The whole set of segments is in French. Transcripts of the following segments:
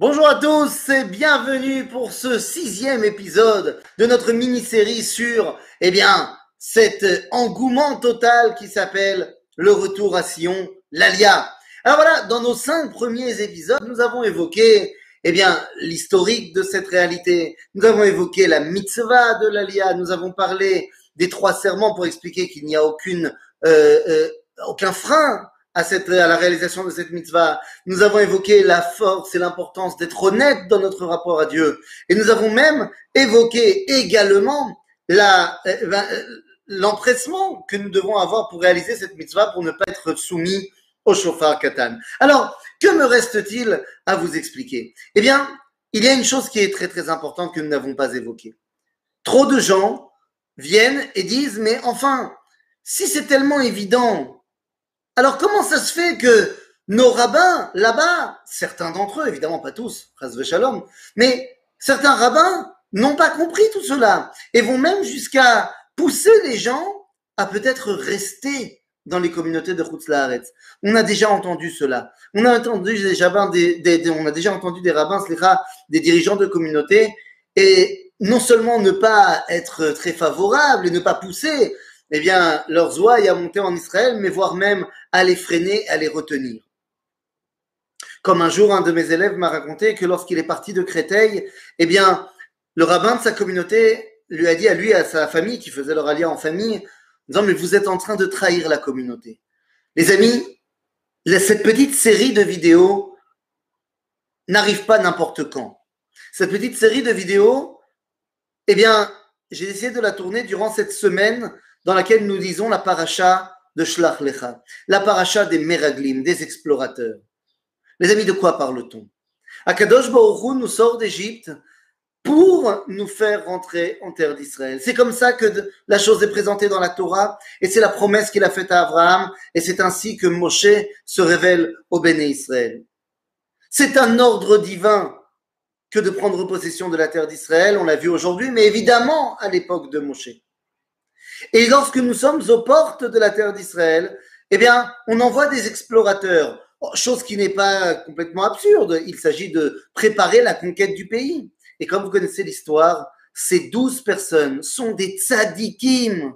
Bonjour à tous et bienvenue pour ce sixième épisode de notre mini-série sur, eh bien, cet engouement total qui s'appelle le retour à Sion, l'Alia. Alors voilà, dans nos cinq premiers épisodes, nous avons évoqué, eh bien, l'historique de cette réalité. Nous avons évoqué la mitzvah de l'Alia. Nous avons parlé des trois serments pour expliquer qu'il n'y a aucune, euh, euh, aucun frein à, cette, à la réalisation de cette mitzvah. Nous avons évoqué la force et l'importance d'être honnête dans notre rapport à Dieu. Et nous avons même évoqué également la, euh, ben, euh, l'empressement que nous devons avoir pour réaliser cette mitzvah, pour ne pas être soumis au chauffard katan. Alors, que me reste-t-il à vous expliquer? Eh bien, il y a une chose qui est très très importante que nous n'avons pas évoquée. Trop de gens viennent et disent, mais enfin, si c'est tellement évident alors comment ça se fait que nos rabbins là-bas, certains d'entre eux, évidemment pas tous, Shalom, mais certains rabbins n'ont pas compris tout cela et vont même jusqu'à pousser les gens à peut-être rester dans les communautés de Laaretz. On a déjà entendu cela. On a entendu des, on a déjà entendu des rabbins, des dirigeants de communautés, et non seulement ne pas être très favorables et ne pas pousser eh bien, leurs ouailles à monter en Israël, mais voire même à les freiner, à les retenir. Comme un jour, un de mes élèves m'a raconté que lorsqu'il est parti de Créteil, eh bien, le rabbin de sa communauté lui a dit à lui, à sa famille, qui faisait leur alliance en famille, disant, mais vous êtes en train de trahir la communauté. Les amis, cette petite série de vidéos n'arrive pas n'importe quand. Cette petite série de vidéos, eh bien, j'ai essayé de la tourner durant cette semaine dans laquelle nous disons la paracha de Shlach Lecha, la paracha des Meraglim, des explorateurs. Les amis, de quoi parle-t-on? Akadosh Baruch nous sort d'Égypte pour nous faire rentrer en terre d'Israël. C'est comme ça que la chose est présentée dans la Torah et c'est la promesse qu'il a faite à Abraham et c'est ainsi que Moshe se révèle au Béné Israël. C'est un ordre divin que de prendre possession de la terre d'Israël, on l'a vu aujourd'hui, mais évidemment à l'époque de Moshe. Et lorsque nous sommes aux portes de la terre d'Israël, eh bien, on envoie des explorateurs, chose qui n'est pas complètement absurde. Il s'agit de préparer la conquête du pays. Et comme vous connaissez l'histoire, ces douze personnes sont des tzadikim.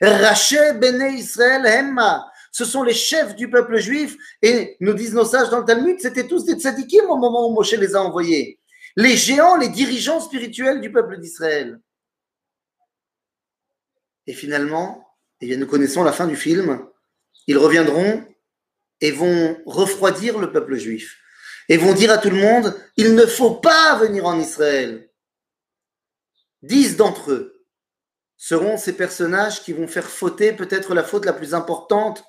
Raché Bene Israël Hemma. Ce sont les chefs du peuple juif. Et nous disent nos sages dans le Talmud, c'était tous des tzadikim au moment où Moshe les a envoyés. Les géants, les dirigeants spirituels du peuple d'Israël. Et finalement, eh bien, nous connaissons la fin du film. Ils reviendront et vont refroidir le peuple juif. Et vont dire à tout le monde, il ne faut pas venir en Israël. Dix d'entre eux seront ces personnages qui vont faire fauter peut-être la faute la plus importante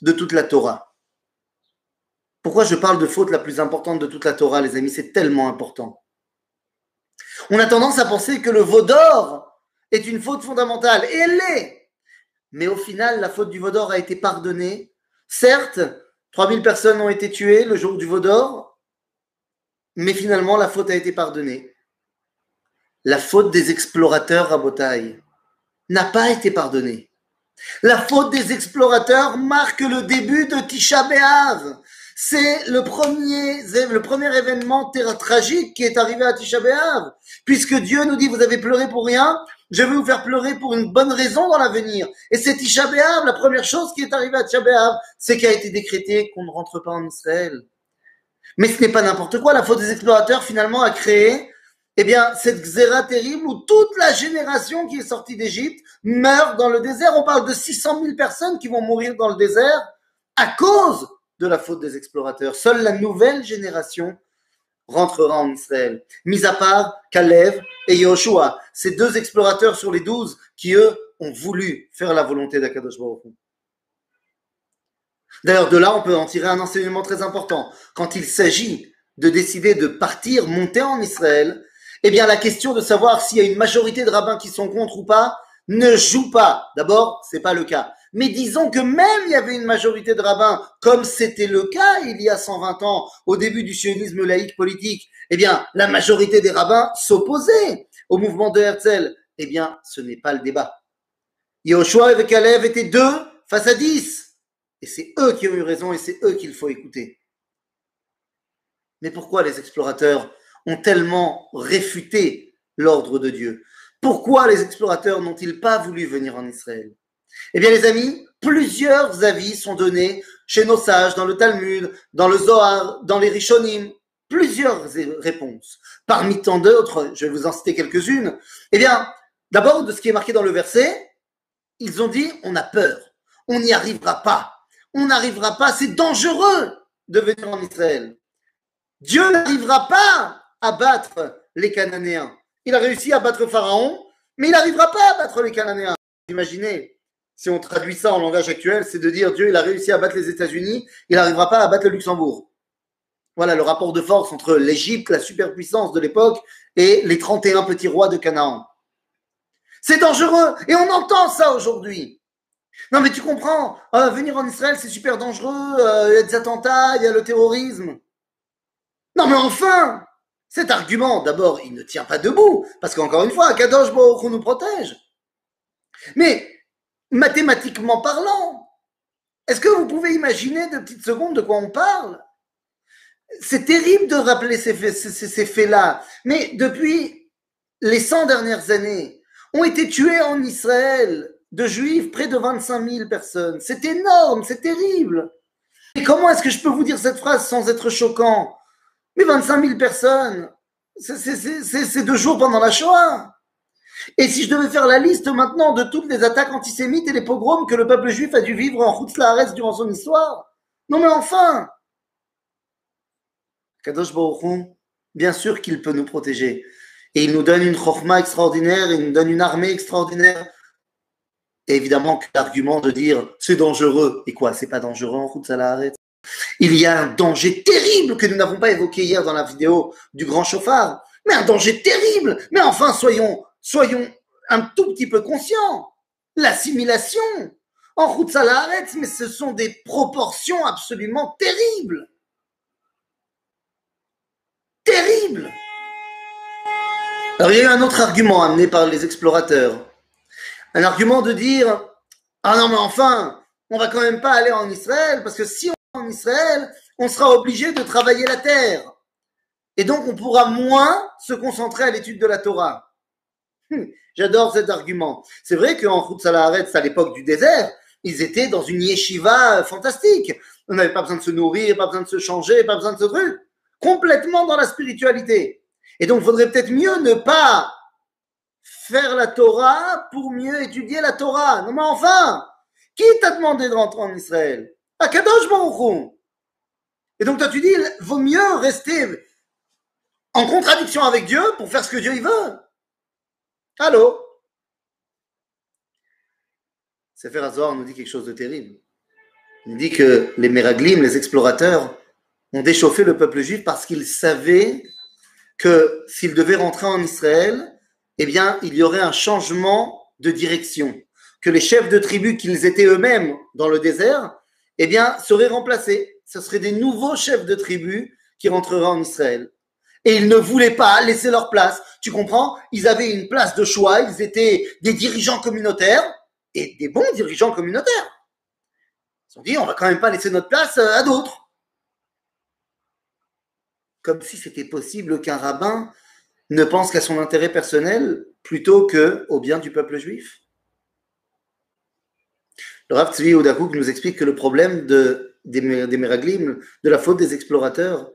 de toute la Torah. Pourquoi je parle de faute la plus importante de toute la Torah, les amis? C'est tellement important. On a tendance à penser que le veau d'or est une faute fondamentale. Et elle l'est. Mais au final, la faute du Vaudor a été pardonnée. Certes, 3000 personnes ont été tuées le jour du Vaudor, mais finalement, la faute a été pardonnée. La faute des explorateurs à Botaï n'a pas été pardonnée. La faute des explorateurs marque le début de Tisha B'Av. C'est le premier, le premier événement tragique qui est arrivé à Tisha B'Av. Puisque Dieu nous dit, vous avez pleuré pour rien, je vais vous faire pleurer pour une bonne raison dans l'avenir. Et c'est Tisha la première chose qui est arrivée à Tisha c'est qu'il a été décrété qu'on ne rentre pas en Israël. Mais ce n'est pas n'importe quoi. La faute des explorateurs, finalement, a créé, eh bien, cette xéra terrible où toute la génération qui est sortie d'Égypte meurt dans le désert. On parle de 600 000 personnes qui vont mourir dans le désert à cause de la faute des explorateurs. Seule la nouvelle génération rentrera en Israël. Mis à part Kalev et Yoshua, ces deux explorateurs sur les douze qui, eux, ont voulu faire la volonté d'Akadosh Baruch D'ailleurs, de là, on peut en tirer un enseignement très important. Quand il s'agit de décider de partir, monter en Israël, eh bien, la question de savoir s'il y a une majorité de rabbins qui sont contre ou pas ne joue pas. D'abord, c'est pas le cas. Mais disons que même il y avait une majorité de rabbins, comme c'était le cas il y a 120 ans, au début du sionisme laïque politique, eh bien, la majorité des rabbins s'opposaient au mouvement de Herzl. Eh bien, ce n'est pas le débat. Yoshua et Kalev étaient deux face à dix. Et c'est eux qui ont eu raison et c'est eux qu'il faut écouter. Mais pourquoi les explorateurs ont tellement réfuté l'ordre de Dieu? Pourquoi les explorateurs n'ont-ils pas voulu venir en Israël? Eh bien les amis, plusieurs avis sont donnés chez nos sages, dans le Talmud, dans le Zohar, dans les Rishonim, plusieurs réponses. Parmi tant d'autres, je vais vous en citer quelques-unes. Eh bien, d'abord, de ce qui est marqué dans le verset, ils ont dit, on a peur, on n'y arrivera pas, on n'arrivera pas, c'est dangereux de venir en Israël. Dieu n'arrivera pas à battre les Cananéens. Il a réussi à battre Pharaon, mais il n'arrivera pas à battre les Cananéens. Imaginez, si on traduit ça en langage actuel, c'est de dire Dieu, il a réussi à battre les États-Unis, il n'arrivera pas à battre le Luxembourg. Voilà le rapport de force entre l'Égypte, la superpuissance de l'époque, et les 31 petits rois de Canaan. C'est dangereux, et on entend ça aujourd'hui. Non mais tu comprends, euh, venir en Israël c'est super dangereux, euh, il y a des attentats, il y a le terrorisme. Non mais enfin, cet argument, d'abord, il ne tient pas debout, parce qu'encore une fois, Kadosh Baruch nous protège. Mais mathématiquement parlant, est-ce que vous pouvez imaginer de petites secondes de quoi on parle? C'est terrible de rappeler ces, faits-là, mais depuis les 100 dernières années, ont été tués en Israël de juifs près de 25 000 personnes. C'est énorme, c'est terrible. Et comment est-ce que je peux vous dire cette phrase sans être choquant? Mais 25 000 personnes, c'est deux jours pendant la Shoah. Et si je devais faire la liste maintenant de toutes les attaques antisémites et les pogroms que le peuple juif a dû vivre en Routz durant son histoire Non mais enfin Kadosh Baruch bien sûr qu'il peut nous protéger. Et il nous donne une chorma extraordinaire, il nous donne une armée extraordinaire. Et évidemment que l'argument de dire c'est dangereux, et quoi, c'est pas dangereux en route, Il y a un danger terrible que nous n'avons pas évoqué hier dans la vidéo du grand chauffard. Mais un danger terrible Mais enfin, soyons, soyons un tout petit peu conscients. L'assimilation en route salaret, mais ce sont des proportions absolument terribles. Terribles. Alors il y a eu un autre argument amené par les explorateurs. Un argument de dire Ah non mais enfin, on va quand même pas aller en Israël parce que si on va en Israël, on sera obligé de travailler la terre. Et donc on pourra moins se concentrer à l'étude de la Torah. Hum, j'adore cet argument. C'est vrai qu'en Salaharetz, à l'époque du désert, ils étaient dans une yeshiva fantastique. On n'avait pas besoin de se nourrir, pas besoin de se changer, pas besoin de ce truc. Complètement dans la spiritualité. Et donc, il faudrait peut-être mieux ne pas faire la Torah pour mieux étudier la Torah. Non, mais enfin, qui t'a demandé de rentrer en Israël? Akadosh Baruch Et donc, toi, tu dis, vaut mieux rester en contradiction avec Dieu pour faire ce que Dieu il veut. Allô? Sefer Azor nous dit quelque chose de terrible. Il nous dit que les Meraglim, les explorateurs, ont déchauffé le peuple juif parce qu'ils savaient que s'ils devaient rentrer en Israël, eh bien, il y aurait un changement de direction, que les chefs de tribus qu'ils étaient eux-mêmes dans le désert, eh seraient remplacés. Ce seraient des nouveaux chefs de tribus qui rentreraient en Israël. Et ils ne voulaient pas laisser leur place. Tu comprends? Ils avaient une place de choix, ils étaient des dirigeants communautaires et des bons dirigeants communautaires. Ils ont dit, on va quand même pas laisser notre place à d'autres comme si c'était possible qu'un rabbin ne pense qu'à son intérêt personnel plutôt qu'au bien du peuple juif. Le Rav Tzvi Oudakouk nous explique que le problème de, des, des Meraglim, de la faute des explorateurs,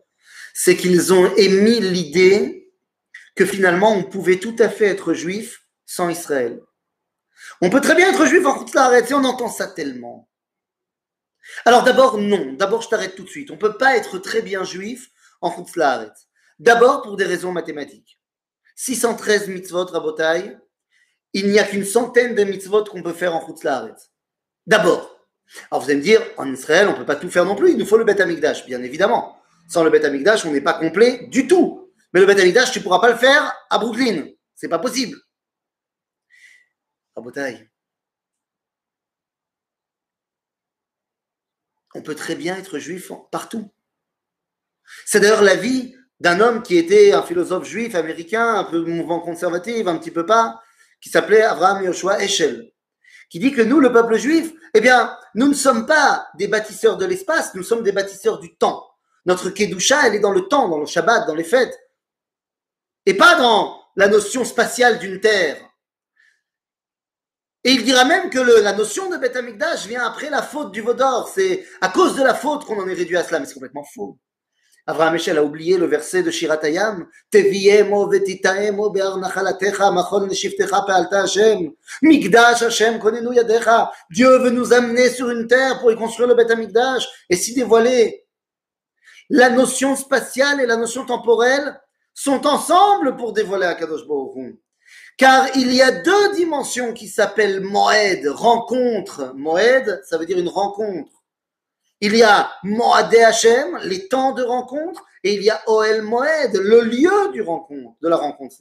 c'est qu'ils ont émis l'idée que finalement on pouvait tout à fait être juif sans Israël. On peut très bien être juif en Khutzlaret, et on entend ça tellement. Alors d'abord, non. D'abord, je t'arrête tout de suite. On ne peut pas être très bien juif en Chutzlaaretz. D'abord pour des raisons mathématiques. 613 mitzvot rabotai, il n'y a qu'une centaine de mitzvot qu'on peut faire en Chutzlaaretz. D'abord. Alors vous allez me dire, en Israël, on ne peut pas tout faire non plus, il nous faut le Beth Amikdash, bien évidemment. Sans le Beth Amikdash, on n'est pas complet du tout. Mais le Beth tu ne pourras pas le faire à Brooklyn. C'est pas possible. Rabotai. On peut très bien être juif partout. C'est d'ailleurs la vie d'un homme qui était un philosophe juif américain, un peu mouvement conservatif, un petit peu pas, qui s'appelait Abraham Yoshua Eshel, qui dit que nous, le peuple juif, eh bien, nous ne sommes pas des bâtisseurs de l'espace, nous sommes des bâtisseurs du temps. Notre Kedusha, elle est dans le temps, dans le Shabbat, dans les fêtes. Et pas dans la notion spatiale d'une terre. Et il dira même que la notion de Beth Amikdash vient après la faute du Vaudor. C'est à cause de la faute qu'on en est réduit à cela, mais c'est complètement faux. Abraham Echel a oublié le verset de Shiratayam. Dieu veut nous amener sur une terre pour y construire le Beth Amikdash et s'y dévoiler. La notion spatiale et la notion temporelle sont ensemble pour dévoiler Akadosh Baruch car il y a deux dimensions qui s'appellent Moed, rencontre. Moed, ça veut dire une rencontre. Il y a Moed Hashem, les temps de rencontre, et il y a Oel Moed, le lieu de la rencontre.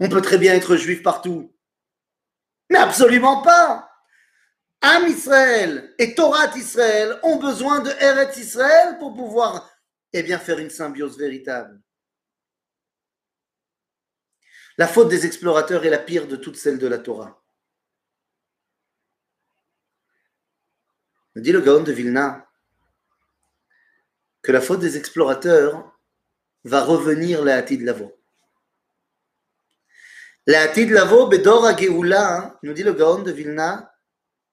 On peut très bien être juif partout, mais absolument pas. Am Israël et Torah Israël ont besoin de Eretz Israël pour pouvoir eh bien, faire une symbiose véritable. La faute des explorateurs est la pire de toutes celles de la Torah. Dit le Gaon de Vilna que la faute des explorateurs va revenir la Hatid Lavo. La Hatid Lavo, Bedor Geoula, nous dit le Gaon de Vilna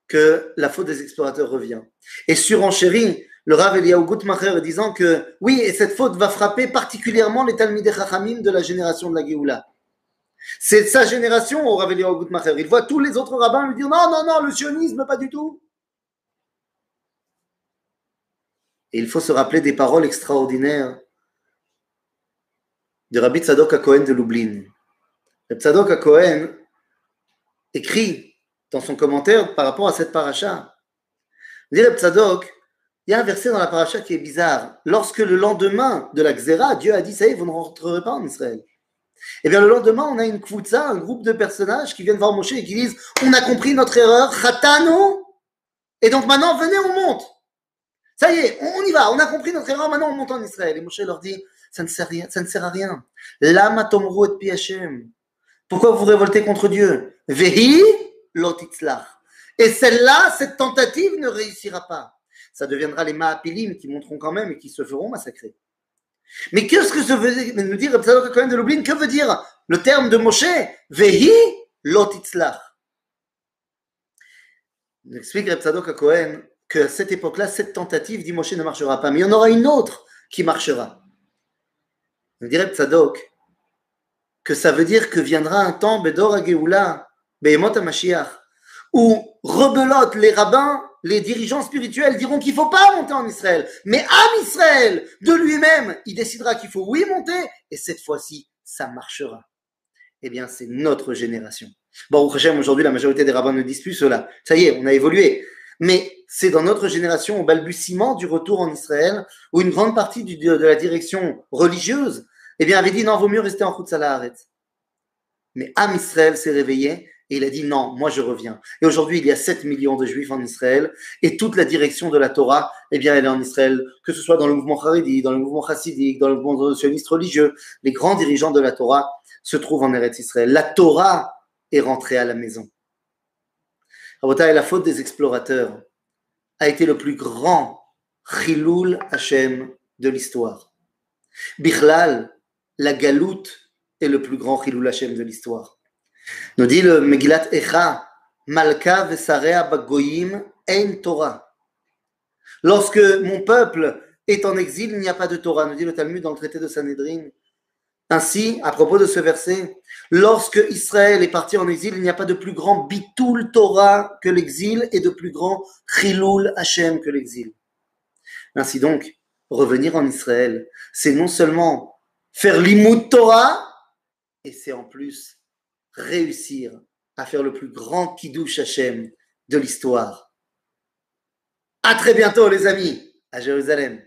que la faute des explorateurs revient. Et surenchérit le Rav Eliyahu Gutmacher disant que oui, et cette faute va frapper particulièrement les Talmidei Chachamim de la génération de la Geoula. C'est sa génération au Rav Gutmacher. Il voit tous les autres rabbins lui dire non, non, non, le sionisme, pas du tout. Et il faut se rappeler des paroles extraordinaires de Rabbi Tzadok Cohen de Lublin. Rabbi Tzadok Cohen écrit dans son commentaire par rapport à cette paracha. Tzadok, il y a un verset dans la paracha qui est bizarre. Lorsque le lendemain de la Xéra, Dieu a dit Ça y est, vous ne rentrerez pas en Israël. Et eh bien le lendemain, on a une kvoutza, un groupe de personnages qui viennent voir Moshe et qui disent On a compris notre erreur, khatano, et donc maintenant, venez, on monte. Ça y est, on, y va, on a compris notre erreur, maintenant on monte en Israël. Et Moshe leur dit Ça ne sert, à rien. Lama et Hashem. Pourquoi vous révoltez contre Dieu? Vehi lotitzlach. Et celle-là, cette tentative ne réussira pas. Ça deviendra les Maapilim qui monteront quand même et qui se feront massacrer. Mais qu'est-ce que ça veut nous dire de Lublin Que veut dire le terme de Moshe Vehi lotitzlach. Il explique Reb Cohen qu'à cette époque-là, cette tentative, dit Moshe, ne marchera pas. Mais il y en aura une autre qui marchera. Il dirait Tzadok que ça veut dire que viendra un temps, Bedor Ageoula, Behemot Mashiach, où rebelote les rabbins les dirigeants spirituels diront qu'il ne faut pas monter en Israël. Mais Am Israël, de lui-même, il décidera qu'il faut oui monter, et cette fois-ci, ça marchera. Eh bien, c'est notre génération. Bon, au aujourd'hui, la majorité des rabbins ne disent plus cela. Ça y est, on a évolué. Mais c'est dans notre génération, au balbutiement du retour en Israël, où une grande partie de la direction religieuse, eh bien, avait dit non, vaut mieux rester en route arrête. Mais Am Israël s'est réveillé et il a dit non, moi je reviens. Et aujourd'hui, il y a 7 millions de juifs en Israël et toute la direction de la Torah, eh bien, elle est en Israël, que ce soit dans le mouvement Haredi, dans le mouvement chassidique, dans le mouvement sioniste religieux. Les grands dirigeants de la Torah se trouvent en Eretz Israël. La Torah est rentrée à la maison. la faute des explorateurs a été le plus grand Chiloul Hashem de l'histoire. Bichlal, la galoute est le plus grand Chiloul Hashem de l'histoire. Nous dit le Megillat Echa, Malka vesarea bagoyim ein Torah. Lorsque mon peuple est en exil, il n'y a pas de Torah, nous dit le Talmud dans le traité de Sanhedrin. Ainsi, à propos de ce verset, lorsque Israël est parti en exil, il n'y a pas de plus grand bitul Torah que l'exil et de plus grand chilul Hashem que l'exil. Ainsi donc, revenir en Israël, c'est non seulement faire l'imout Torah, et c'est en plus réussir à faire le plus grand Kiddush Hashem de l'histoire. À très bientôt, les amis, à Jérusalem.